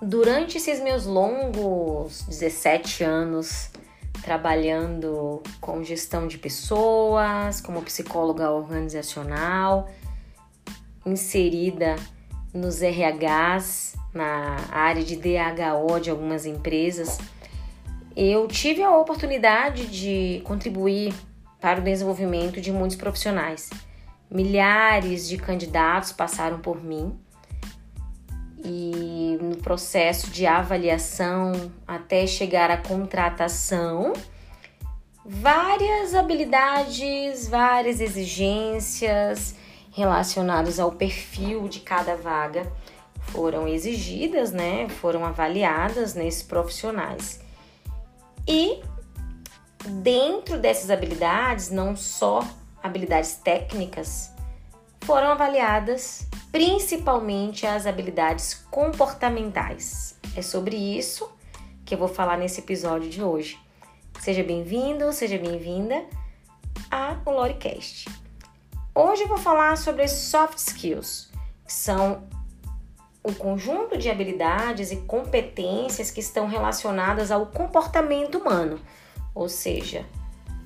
durante esses meus longos 17 anos trabalhando com gestão de pessoas, como psicóloga organizacional, inserida nos RHs, na área de DHO de algumas empresas, eu tive a oportunidade de contribuir para o desenvolvimento de muitos profissionais. Milhares de candidatos passaram por mim e no processo de avaliação até chegar à contratação, várias habilidades, várias exigências relacionadas ao perfil de cada vaga foram exigidas, né? Foram avaliadas nesses profissionais. E dentro dessas habilidades, não só habilidades técnicas, foram avaliadas principalmente as habilidades comportamentais. É sobre isso que eu vou falar nesse episódio de hoje. Seja bem-vindo, seja bem-vinda a o Loricast. Hoje eu vou falar sobre soft skills, que são o conjunto de habilidades e competências que estão relacionadas ao comportamento humano, ou seja,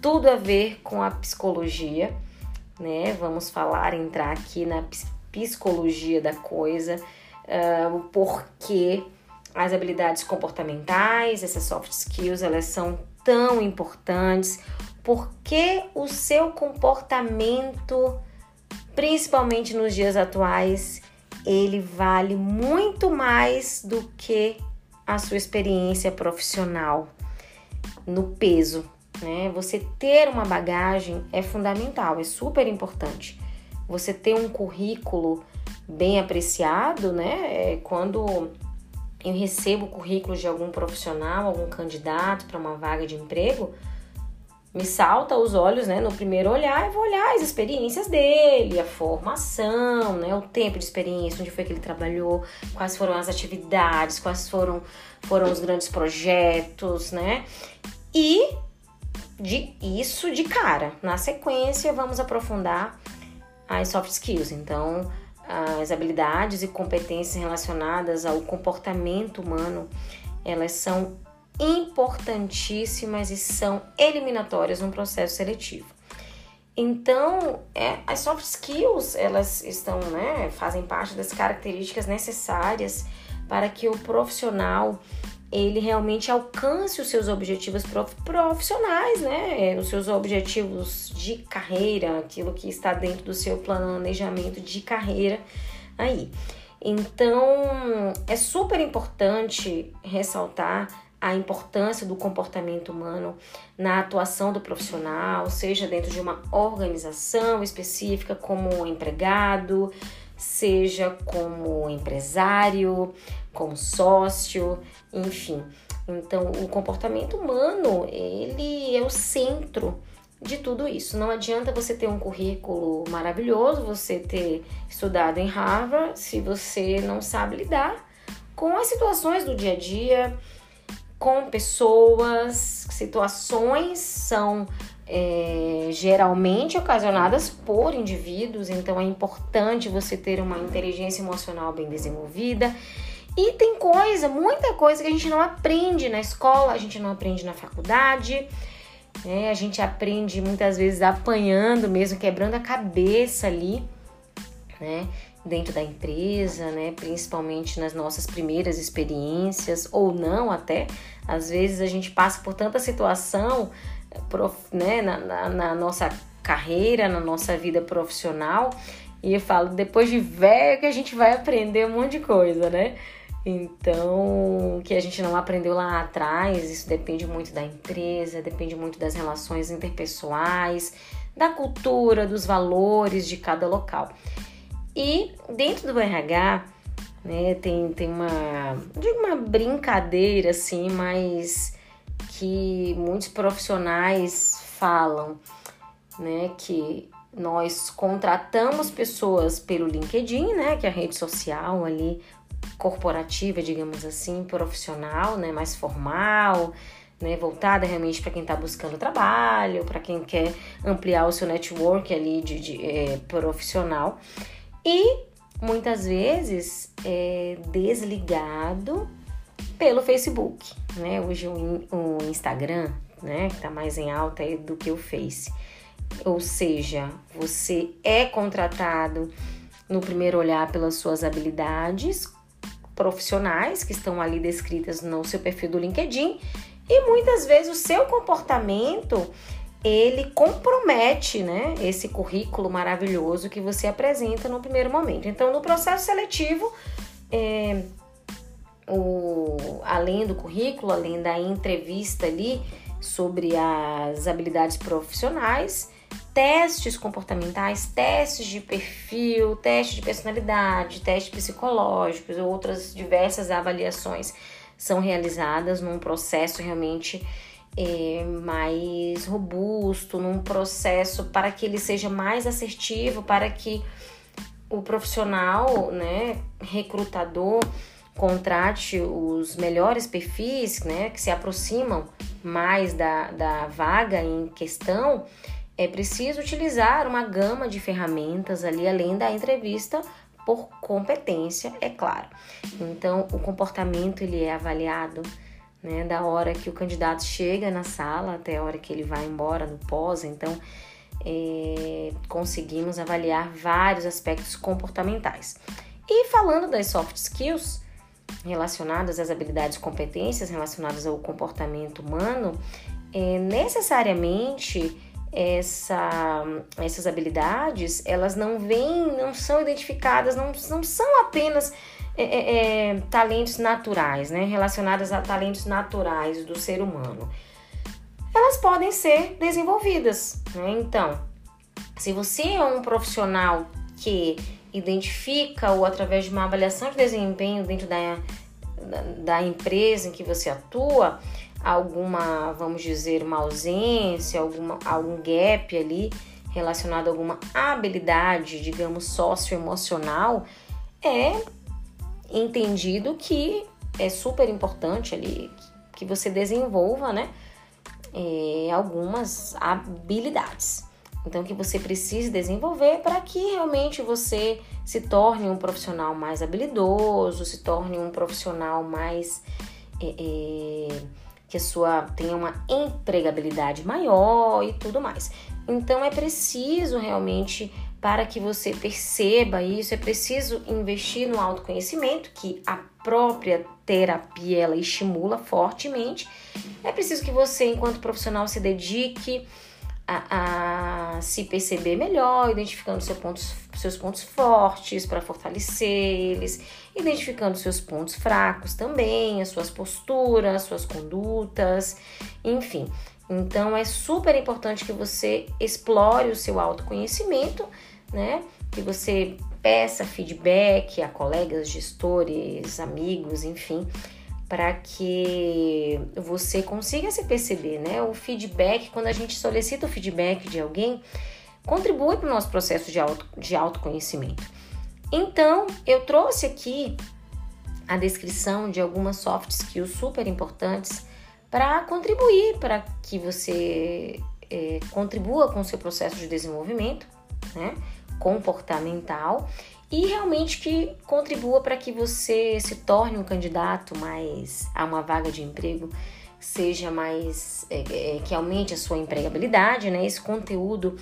tudo a ver com a psicologia, né? Vamos falar, entrar aqui na psicologia da coisa, uh, o porquê as habilidades comportamentais, essas soft skills, elas são tão importantes, porque o seu comportamento, principalmente nos dias atuais, ele vale muito mais do que a sua experiência profissional no peso, né? Você ter uma bagagem é fundamental, é super importante. Você ter um currículo bem apreciado, né? É quando eu recebo currículos de algum profissional, algum candidato para uma vaga de emprego, me salta aos olhos, né, no primeiro olhar, eu vou olhar as experiências dele, a formação, né, o tempo de experiência, onde foi que ele trabalhou, quais foram as atividades, quais foram, foram os grandes projetos, né, e de isso de cara. Na sequência, vamos aprofundar as soft skills, então as habilidades e competências relacionadas ao comportamento humano, elas são importantíssimas e são eliminatórias no processo seletivo. Então, é, as soft skills, elas estão, né, fazem parte das características necessárias para que o profissional ele realmente alcance os seus objetivos profissionais, né? Os seus objetivos de carreira, aquilo que está dentro do seu planejamento de carreira aí. Então, é super importante ressaltar a importância do comportamento humano na atuação do profissional, seja dentro de uma organização específica, como empregado, seja como empresário, como sócio, enfim. Então, o comportamento humano, ele é o centro de tudo isso. Não adianta você ter um currículo maravilhoso, você ter estudado em Harvard, se você não sabe lidar com as situações do dia a dia, com pessoas, situações são é, geralmente ocasionadas por indivíduos, então é importante você ter uma inteligência emocional bem desenvolvida. E tem coisa, muita coisa que a gente não aprende na escola, a gente não aprende na faculdade, né? A gente aprende muitas vezes apanhando mesmo, quebrando a cabeça ali, né? Dentro da empresa, né? Principalmente nas nossas primeiras experiências ou não até. Às vezes a gente passa por tanta situação, né? Na, na, na nossa carreira, na nossa vida profissional. E eu falo, depois de velho que a gente vai aprender um monte de coisa, né? Então, que a gente não aprendeu lá atrás, isso depende muito da empresa, depende muito das relações interpessoais, da cultura, dos valores de cada local. E dentro do RH, né, tem, tem uma, digo uma brincadeira assim, mas que muitos profissionais falam, né, que nós contratamos pessoas pelo LinkedIn, né, que é a rede social ali corporativa, digamos assim, profissional, né, mais formal, né, voltada realmente para quem está buscando trabalho, para quem quer ampliar o seu network ali de, de é, profissional e muitas vezes é desligado pelo Facebook, né? Hoje o, Instagram, né, que tá mais em alta do que o Face. Ou seja, você é contratado no primeiro olhar pelas suas habilidades profissionais que estão ali descritas no seu perfil do LinkedIn e muitas vezes o seu comportamento ele compromete né, esse currículo maravilhoso que você apresenta no primeiro momento. Então, no processo seletivo, é, o, além do currículo, além da entrevista ali sobre as habilidades profissionais, testes comportamentais, testes de perfil, testes de personalidade, testes psicológicos, outras diversas avaliações são realizadas num processo realmente é, mais robusto, num processo para que ele seja mais assertivo, para que o profissional, né, recrutador, contrate os melhores perfis, né, que se aproximam mais da, da vaga em questão, é preciso utilizar uma gama de ferramentas ali, além da entrevista por competência, é claro. Então, o comportamento ele é avaliado né, da hora que o candidato chega na sala até a hora que ele vai embora no pós. Então, é, conseguimos avaliar vários aspectos comportamentais. E falando das soft skills relacionadas às habilidades e competências relacionadas ao comportamento humano, é, necessariamente essa, essas habilidades elas não vêm, não são identificadas, não, não são apenas é, é, é, talentos naturais, né, relacionadas a talentos naturais do ser humano. Elas podem ser desenvolvidas, né? Então, se você é um profissional que identifica ou através de uma avaliação de desempenho dentro da, da, da empresa em que você atua, alguma, vamos dizer, uma ausência, alguma, algum gap ali relacionado a alguma habilidade, digamos, socioemocional, é entendido que é super importante ali que você desenvolva, né, é, algumas habilidades. Então, que você precise desenvolver para que realmente você se torne um profissional mais habilidoso, se torne um profissional mais. É, é, que a sua tenha uma empregabilidade maior e tudo mais. Então, é preciso realmente para que você perceba isso, é preciso investir no autoconhecimento, que a própria terapia ela estimula fortemente. É preciso que você, enquanto profissional, se dedique a, a se perceber melhor, identificando pontos, seus pontos fortes para fortalecer eles, identificando seus pontos fracos também, as suas posturas, suas condutas, enfim. Então é super importante que você explore o seu autoconhecimento né? Que você peça feedback a colegas, gestores, amigos, enfim, para que você consiga se perceber, né? O feedback, quando a gente solicita o feedback de alguém, contribui para o nosso processo de, auto, de autoconhecimento. Então, eu trouxe aqui a descrição de algumas soft skills super importantes para contribuir para que você é, contribua com o seu processo de desenvolvimento, né? comportamental e realmente que contribua para que você se torne um candidato mais a uma vaga de emprego seja mais é, é, que aumente a sua empregabilidade, né? Esse conteúdo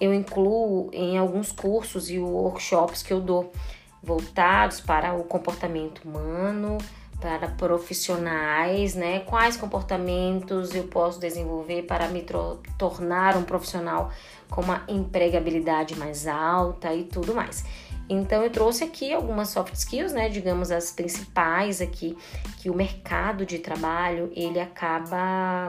eu incluo em alguns cursos e workshops que eu dou voltados para o comportamento humano, para profissionais, né? Quais comportamentos eu posso desenvolver para me tornar um profissional com uma empregabilidade mais alta e tudo mais. Então eu trouxe aqui algumas soft skills, né, digamos as principais aqui que o mercado de trabalho ele acaba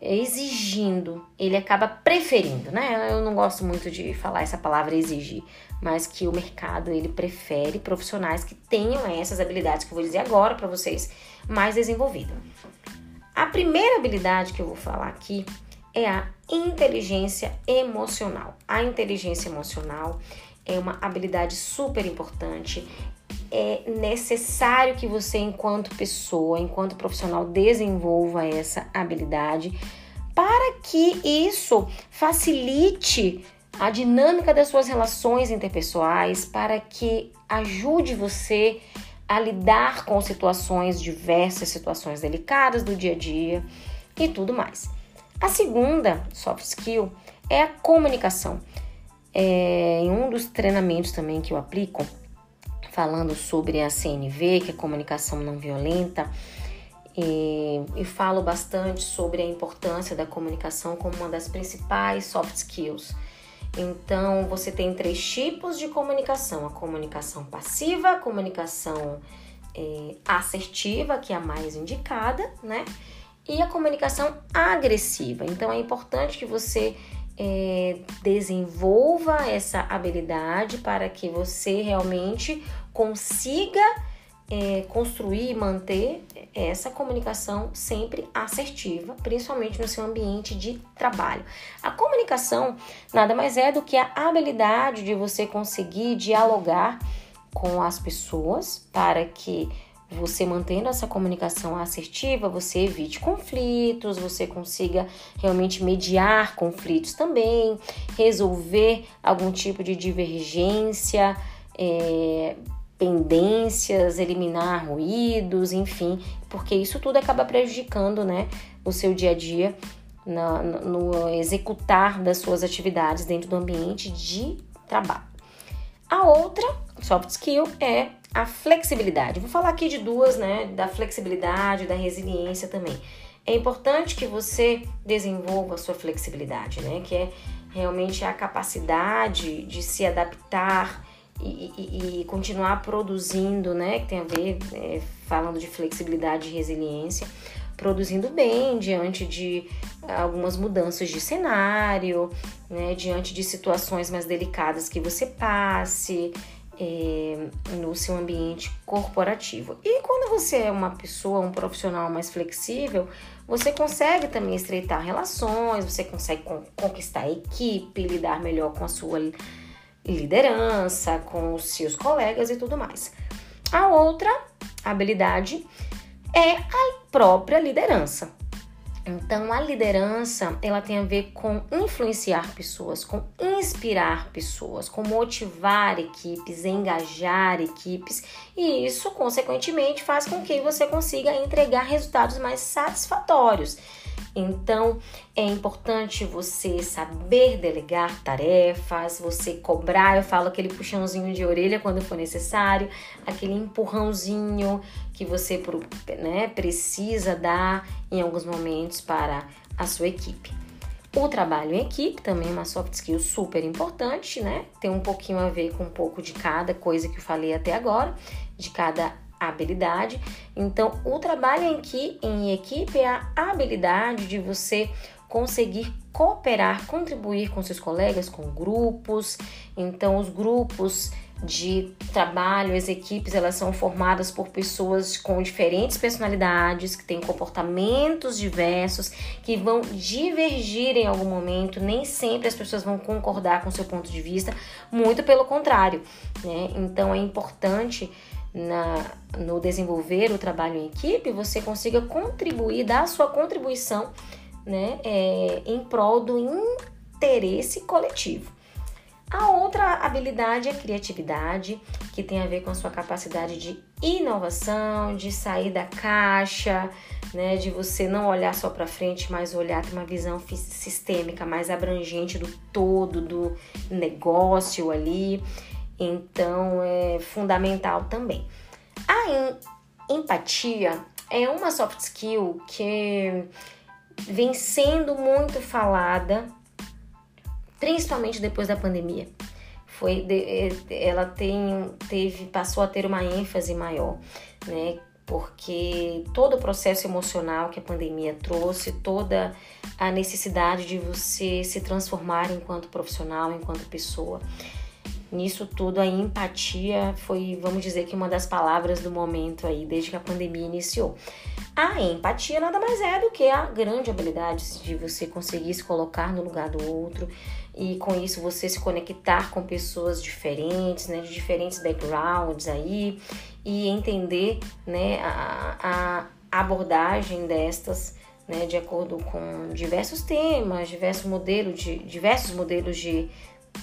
exigindo, ele acaba preferindo, né? Eu não gosto muito de falar essa palavra exigir, mas que o mercado ele prefere profissionais que tenham essas habilidades que eu vou dizer agora para vocês mais desenvolvidas. A primeira habilidade que eu vou falar aqui é a inteligência emocional. A inteligência emocional é uma habilidade super importante. É necessário que você, enquanto pessoa, enquanto profissional, desenvolva essa habilidade para que isso facilite a dinâmica das suas relações interpessoais, para que ajude você a lidar com situações diversas, situações delicadas do dia a dia e tudo mais. A segunda soft skill é a comunicação. É, em um dos treinamentos também que eu aplico, falando sobre a CNV, que é comunicação não violenta, e, e falo bastante sobre a importância da comunicação como uma das principais soft skills. Então, você tem três tipos de comunicação: a comunicação passiva, a comunicação é, assertiva, que é a mais indicada, né? E a comunicação agressiva. Então, é importante que você é, desenvolva essa habilidade para que você realmente consiga é, construir e manter essa comunicação sempre assertiva, principalmente no seu ambiente de trabalho. A comunicação nada mais é do que a habilidade de você conseguir dialogar com as pessoas para que você mantendo essa comunicação assertiva, você evite conflitos, você consiga realmente mediar conflitos também, resolver algum tipo de divergência, é, pendências, eliminar ruídos, enfim, porque isso tudo acaba prejudicando, né, o seu dia a dia na, no executar das suas atividades dentro do ambiente de trabalho. A outra soft skill é a flexibilidade. Vou falar aqui de duas, né, da flexibilidade, da resiliência também. É importante que você desenvolva a sua flexibilidade, né, que é realmente a capacidade de se adaptar e, e, e, continuar produzindo, né? Que tem a ver, é, falando de flexibilidade e resiliência, produzindo bem diante de algumas mudanças de cenário, né? Diante de situações mais delicadas que você passe. É, no seu ambiente corporativo. E quando você é uma pessoa, um profissional mais flexível, você consegue também estreitar relações, você consegue conquistar a equipe, lidar melhor com a sua liderança, com os seus colegas e tudo mais. A outra habilidade é a própria liderança. Então, a liderança, ela tem a ver com influenciar pessoas, com inspirar pessoas, com motivar equipes, engajar equipes, e isso, consequentemente, faz com que você consiga entregar resultados mais satisfatórios. Então, é importante você saber delegar tarefas, você cobrar, eu falo aquele puxãozinho de orelha quando for necessário, aquele empurrãozinho que você né, precisa dar em alguns momentos para a sua equipe. O trabalho em equipe também é uma soft skill super importante, né? Tem um pouquinho a ver com um pouco de cada coisa que eu falei até agora, de cada habilidade. Então, o trabalho em, que, em equipe é a habilidade de você conseguir cooperar, contribuir com seus colegas, com grupos. Então, os grupos de trabalho, as equipes, elas são formadas por pessoas com diferentes personalidades, que têm comportamentos diversos, que vão divergir em algum momento, nem sempre as pessoas vão concordar com seu ponto de vista, muito pelo contrário, né? Então é importante na, no desenvolver o trabalho em equipe, você consiga contribuir, dar a sua contribuição né, é, em prol do interesse coletivo. A outra habilidade é criatividade, que tem a ver com a sua capacidade de inovação, de sair da caixa, né, de você não olhar só para frente, mas olhar ter uma visão sistêmica mais abrangente do todo do negócio ali. Então é fundamental também. A empatia é uma soft skill que vem sendo muito falada, principalmente depois da pandemia. Foi, ela tem, teve, passou a ter uma ênfase maior, né? Porque todo o processo emocional que a pandemia trouxe, toda a necessidade de você se transformar enquanto profissional, enquanto pessoa, Nisso tudo, a empatia foi, vamos dizer que uma das palavras do momento aí, desde que a pandemia iniciou. A empatia nada mais é do que a grande habilidade de você conseguir se colocar no lugar do outro e com isso você se conectar com pessoas diferentes, né, de diferentes backgrounds aí e entender, né, a, a abordagem destas, né, de acordo com diversos temas, diversos modelos de diversos modelos de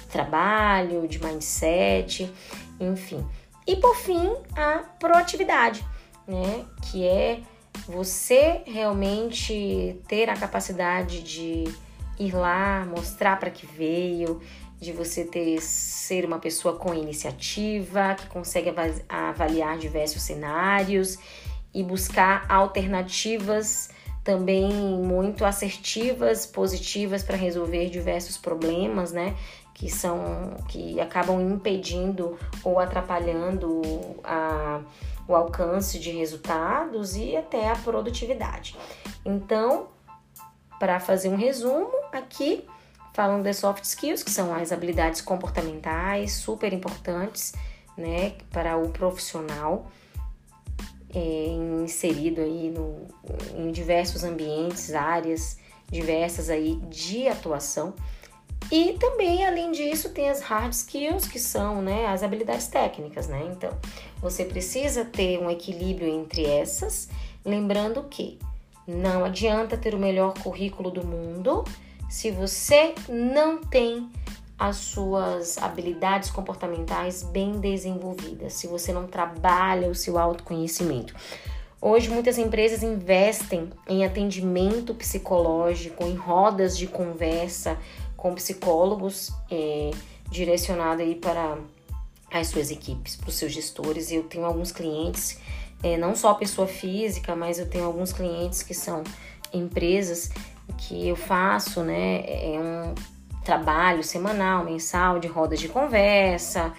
trabalho, de mindset, enfim. E por fim, a proatividade, né? Que é você realmente ter a capacidade de ir lá, mostrar para que veio, de você ter ser uma pessoa com iniciativa, que consegue avaliar diversos cenários e buscar alternativas também muito assertivas, positivas para resolver diversos problemas, né? Que são que acabam impedindo ou atrapalhando a, o alcance de resultados e até a produtividade. Então, para fazer um resumo aqui, falando de soft skills, que são as habilidades comportamentais super importantes, né, para o profissional é, inserido aí no, em diversos ambientes, áreas diversas aí de atuação. E também, além disso, tem as hard skills, que são né, as habilidades técnicas, né? Então, você precisa ter um equilíbrio entre essas, lembrando que não adianta ter o melhor currículo do mundo se você não tem as suas habilidades comportamentais bem desenvolvidas, se você não trabalha o seu autoconhecimento. Hoje muitas empresas investem em atendimento psicológico, em rodas de conversa com psicólogos é, direcionado aí para as suas equipes, para os seus gestores. Eu tenho alguns clientes, é, não só pessoa física, mas eu tenho alguns clientes que são empresas que eu faço, né? É um trabalho semanal, mensal de rodas de conversa,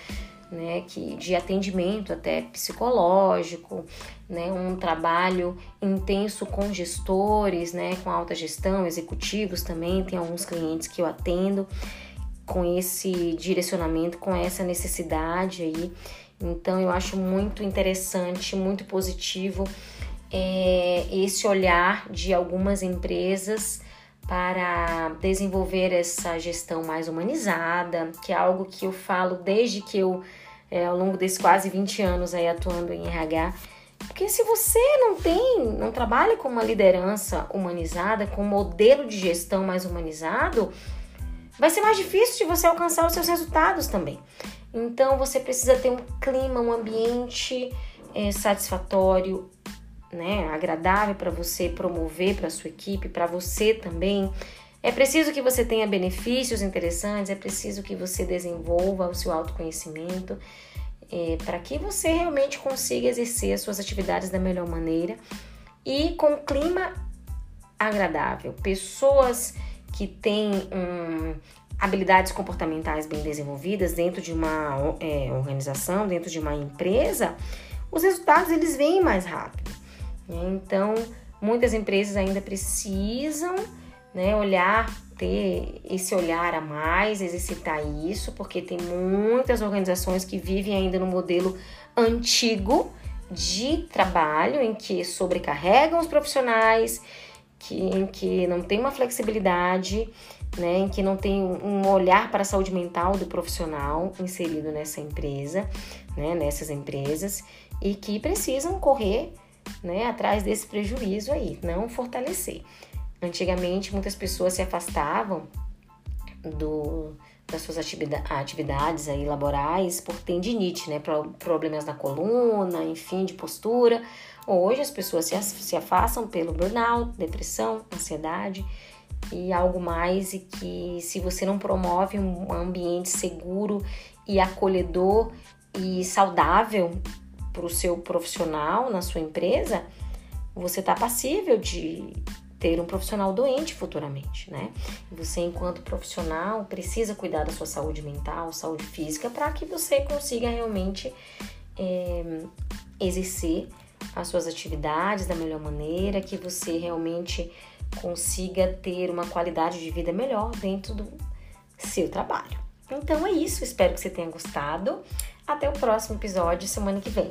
né, que de atendimento até psicológico, né, um trabalho intenso com gestores, né, com alta gestão, executivos também, tem alguns clientes que eu atendo com esse direcionamento, com essa necessidade aí. Então eu acho muito interessante, muito positivo é, esse olhar de algumas empresas para desenvolver essa gestão mais humanizada, que é algo que eu falo desde que eu, é, ao longo desses quase 20 anos aí atuando em RH, porque se você não tem, não trabalha com uma liderança humanizada, com um modelo de gestão mais humanizado, vai ser mais difícil de você alcançar os seus resultados também. Então você precisa ter um clima, um ambiente é, satisfatório, né, agradável para você promover para sua equipe, para você também. É preciso que você tenha benefícios interessantes, é preciso que você desenvolva o seu autoconhecimento é, para que você realmente consiga exercer as suas atividades da melhor maneira e com clima agradável. Pessoas que têm um, habilidades comportamentais bem desenvolvidas dentro de uma é, organização, dentro de uma empresa, os resultados eles vêm mais rápido. Então, muitas empresas ainda precisam né, olhar, ter esse olhar a mais, exercitar isso, porque tem muitas organizações que vivem ainda no modelo antigo de trabalho, em que sobrecarregam os profissionais, que, em que não tem uma flexibilidade, né, em que não tem um olhar para a saúde mental do profissional inserido nessa empresa, né, nessas empresas, e que precisam correr né, atrás desse prejuízo aí, não fortalecer. Antigamente, muitas pessoas se afastavam do, das suas atividades aí laborais por tendinite, né, problemas na coluna, enfim, de postura. Hoje as pessoas se, se afastam pelo burnout, depressão, ansiedade e algo mais e que se você não promove um ambiente seguro e acolhedor e saudável para o seu profissional na sua empresa, você está passível de ter um profissional doente futuramente, né? Você, enquanto profissional, precisa cuidar da sua saúde mental, saúde física, para que você consiga realmente é, exercer as suas atividades da melhor maneira, que você realmente consiga ter uma qualidade de vida melhor dentro do seu trabalho. Então é isso, espero que você tenha gostado. Até o próximo episódio semana que vem.